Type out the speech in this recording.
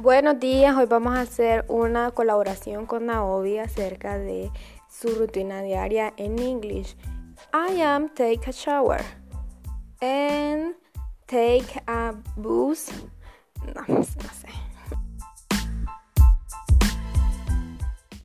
Buenos días, hoy vamos a hacer una colaboración con Naomi acerca de su rutina diaria en English. I am take a shower and take a bus. No, no.